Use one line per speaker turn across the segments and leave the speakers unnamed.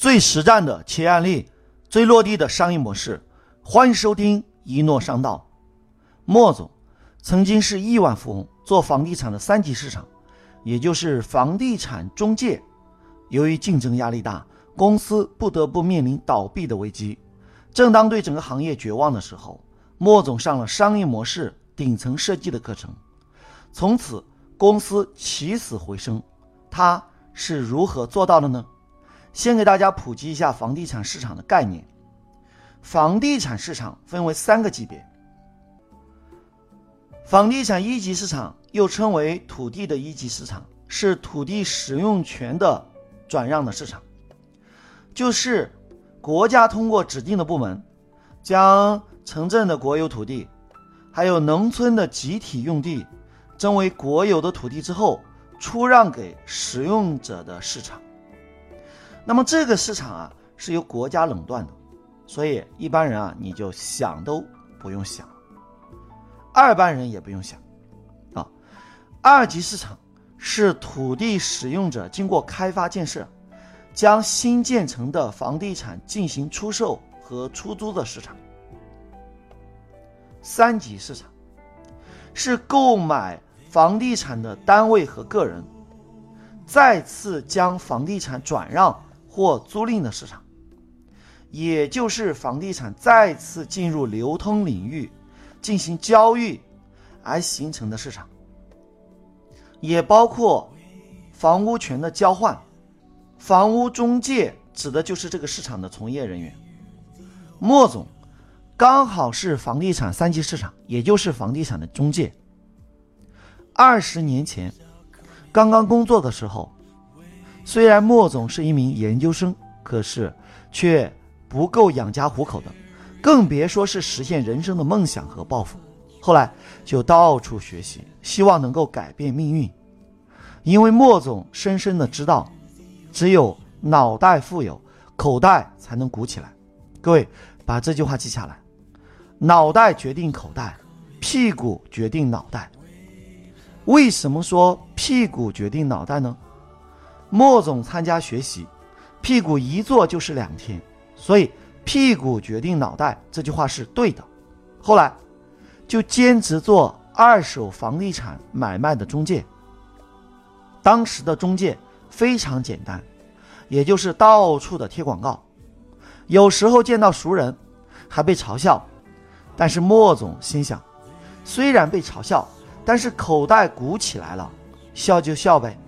最实战的企业案例，最落地的商业模式，欢迎收听一诺商道。莫总曾经是亿万富翁，做房地产的三级市场，也就是房地产中介。由于竞争压力大，公司不得不面临倒闭的危机。正当对整个行业绝望的时候，莫总上了商业模式顶层设计的课程，从此公司起死回生。他是如何做到的呢？先给大家普及一下房地产市场的概念。房地产市场分为三个级别。房地产一级市场又称为土地的一级市场，是土地使用权的转让的市场，就是国家通过指定的部门，将城镇的国有土地，还有农村的集体用地，征为国有的土地之后，出让给使用者的市场。那么这个市场啊是由国家垄断的，所以一般人啊你就想都不用想，二般人也不用想，啊，二级市场是土地使用者经过开发建设，将新建成的房地产进行出售和出租的市场。三级市场是购买房地产的单位和个人，再次将房地产转让。或租赁的市场，也就是房地产再次进入流通领域进行交易而形成的市场，也包括房屋权的交换。房屋中介指的就是这个市场的从业人员。莫总刚好是房地产三级市场，也就是房地产的中介。二十年前刚刚工作的时候。虽然莫总是一名研究生，可是却不够养家糊口的，更别说是实现人生的梦想和抱负。后来就到处学习，希望能够改变命运。因为莫总深深的知道，只有脑袋富有，口袋才能鼓起来。各位把这句话记下来：脑袋决定口袋，屁股决定脑袋。为什么说屁股决定脑袋呢？莫总参加学习，屁股一坐就是两天，所以屁股决定脑袋这句话是对的。后来就兼职做二手房地产买卖的中介。当时的中介非常简单，也就是到处的贴广告，有时候见到熟人还被嘲笑，但是莫总心想，虽然被嘲笑，但是口袋鼓起来了，笑就笑呗。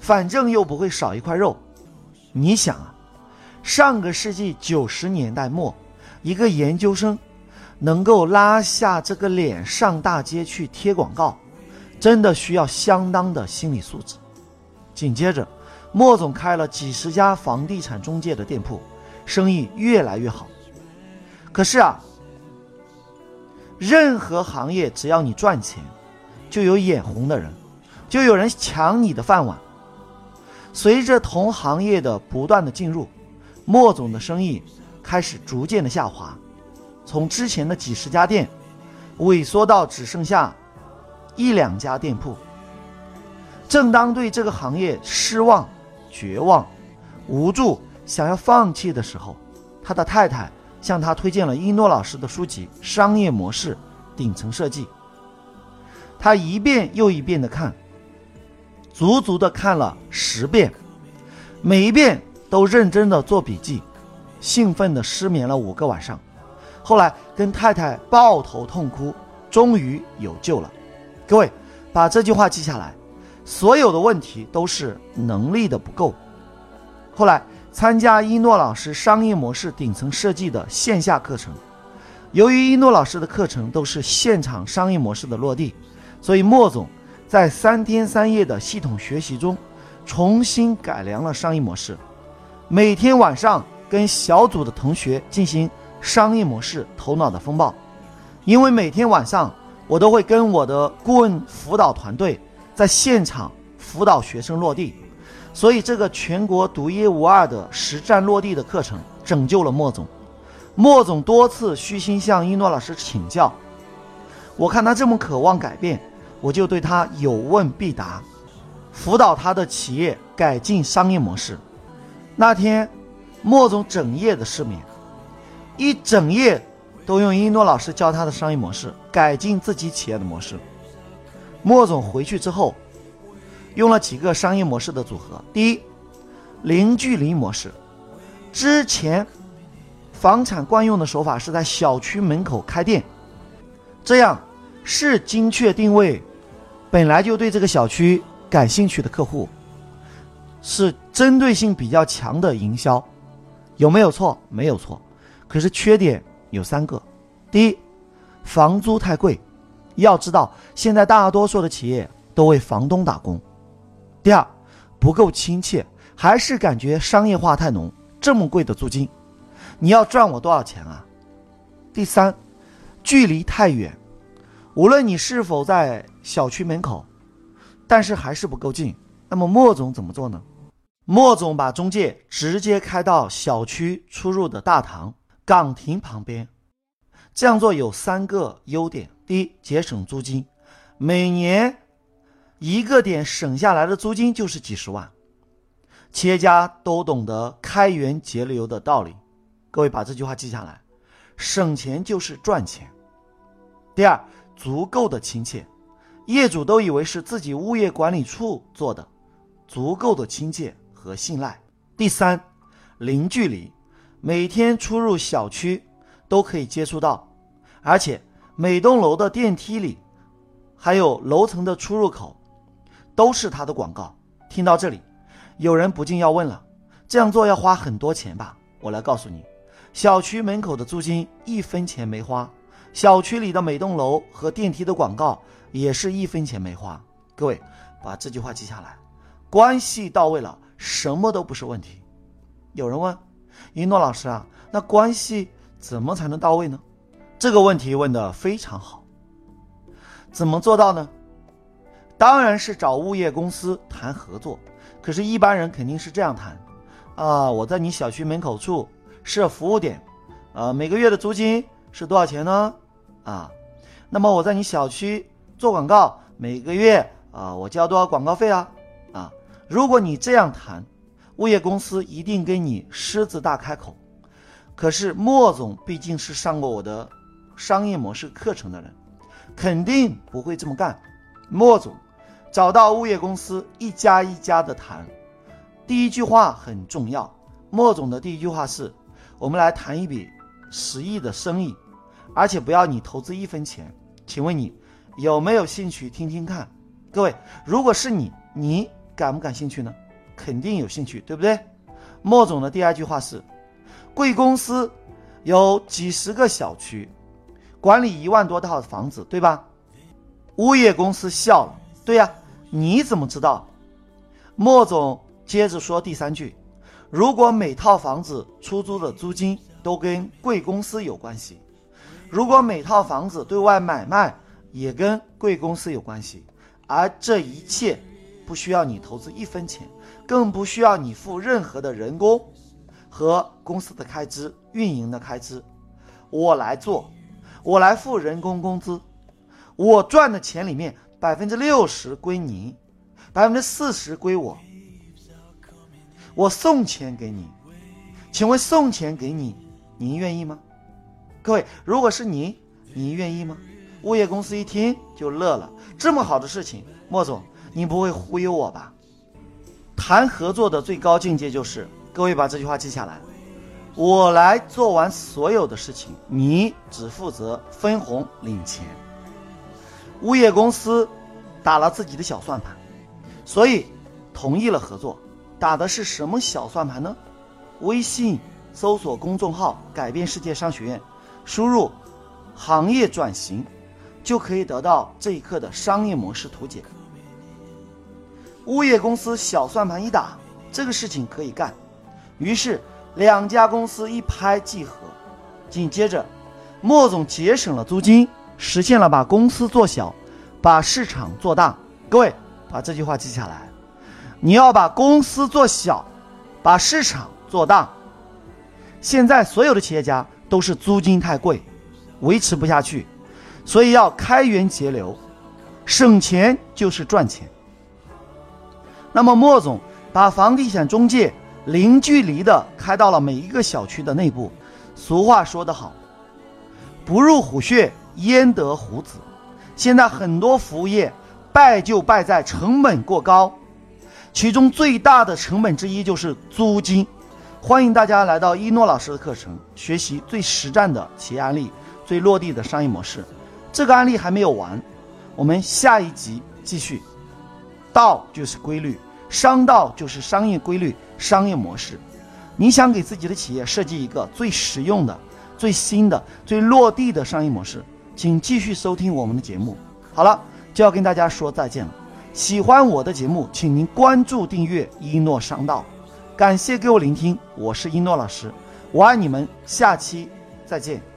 反正又不会少一块肉，你想啊，上个世纪九十年代末，一个研究生能够拉下这个脸上大街去贴广告，真的需要相当的心理素质。紧接着，莫总开了几十家房地产中介的店铺，生意越来越好。可是啊，任何行业只要你赚钱，就有眼红的人，就有人抢你的饭碗。随着同行业的不断的进入，莫总的生意开始逐渐的下滑，从之前的几十家店萎缩到只剩下一两家店铺。正当对这个行业失望、绝望、无助，想要放弃的时候，他的太太向他推荐了一诺老师的书籍《商业模式顶层设计》，他一遍又一遍的看。足足的看了十遍，每一遍都认真的做笔记，兴奋的失眠了五个晚上。后来跟太太抱头痛哭，终于有救了。各位把这句话记下来，所有的问题都是能力的不够。后来参加一诺老师商业模式顶层设计的线下课程，由于一诺老师的课程都是现场商业模式的落地，所以莫总。在三天三夜的系统学习中，重新改良了商业模式。每天晚上跟小组的同学进行商业模式头脑的风暴，因为每天晚上我都会跟我的顾问辅导团队在现场辅导学生落地，所以这个全国独一无二的实战落地的课程拯救了莫总。莫总多次虚心向一诺老师请教，我看他这么渴望改变。我就对他有问必答，辅导他的企业改进商业模式。那天，莫总整夜的失眠，一整夜都用一诺老师教他的商业模式改进自己企业的模式。莫总回去之后，用了几个商业模式的组合。第一，零距离模式。之前房产惯用的手法是在小区门口开店，这样是精确定位本来就对这个小区感兴趣的客户，是针对性比较强的营销。有没有错？没有错。可是缺点有三个：第一，房租太贵。要知道，现在大多数的企业都为房东打工。第二，不够亲切，还是感觉商业化太浓。这么贵的租金，你要赚我多少钱啊？第三，距离太远，无论你是否在小区门口，但是还是不够近。那么莫总怎么做呢？莫总把中介直接开到小区出入的大堂、岗亭旁边。这样做有三个优点：第一，节省租金，每年一个点省下来的租金就是几十万。企业家都懂得开源节流的道理，各位把这句话记下来：省钱就是赚钱。第二，足够的亲切，业主都以为是自己物业管理处做的，足够的亲切和信赖。第三，零距离，每天出入小区都可以接触到。而且每栋楼的电梯里，还有楼层的出入口，都是他的广告。听到这里，有人不禁要问了：这样做要花很多钱吧？我来告诉你，小区门口的租金一分钱没花，小区里的每栋楼和电梯的广告也是一分钱没花。各位把这句话记下来，关系到位了，什么都不是问题。有人问：一诺老师啊，那关系怎么才能到位呢？这个问题问得非常好，怎么做到呢？当然是找物业公司谈合作。可是，一般人肯定是这样谈：啊，我在你小区门口处设服务点，啊，每个月的租金是多少钱呢？啊，那么我在你小区做广告，每个月啊，我交多少广告费啊？啊，如果你这样谈，物业公司一定跟你狮子大开口。可是莫总毕竟是上过我的。商业模式课程的人，肯定不会这么干。莫总找到物业公司，一家一家的谈。第一句话很重要。莫总的第一句话是：“我们来谈一笔十亿的生意，而且不要你投资一分钱。请问你有没有兴趣听听看？”各位，如果是你，你感不感兴趣呢？肯定有兴趣，对不对？莫总的第二句话是：“贵公司有几十个小区。”管理一万多套房子，对吧？物业公司笑了。对呀，你怎么知道？莫总接着说第三句：如果每套房子出租的租金都跟贵公司有关系，如果每套房子对外买卖也跟贵公司有关系，而这一切不需要你投资一分钱，更不需要你付任何的人工和公司的开支、运营的开支，我来做。我来付人工工资，我赚的钱里面百分之六十归您，百分之四十归我。我送钱给你，请问送钱给你，您愿意吗？各位，如果是您，您愿意吗？物业公司一听就乐了，这么好的事情，莫总，您不会忽悠我吧？谈合作的最高境界就是，各位把这句话记下来。我来做完所有的事情，你只负责分红领钱。物业公司打了自己的小算盘，所以同意了合作。打的是什么小算盘呢？微信搜索公众号“改变世界商学院”，输入“行业转型”，就可以得到这一课的商业模式图解。物业公司小算盘一打，这个事情可以干，于是。两家公司一拍即合，紧接着，莫总节省了租金，实现了把公司做小，把市场做大。各位把这句话记下来，你要把公司做小，把市场做大。现在所有的企业家都是租金太贵，维持不下去，所以要开源节流，省钱就是赚钱。那么莫总把房地产中介。零距离的开到了每一个小区的内部。俗话说得好，不入虎穴，焉得虎子。现在很多服务业败就败在成本过高，其中最大的成本之一就是租金。欢迎大家来到一诺老师的课程，学习最实战的企业案例，最落地的商业模式。这个案例还没有完，我们下一集继续。道就是规律，商道就是商业规律、商业模式。你想给自己的企业设计一个最实用的、最新的、最落地的商业模式，请继续收听我们的节目。好了，就要跟大家说再见了。喜欢我的节目，请您关注订阅一诺商道。感谢各位聆听，我是一诺老师，我爱你们，下期再见。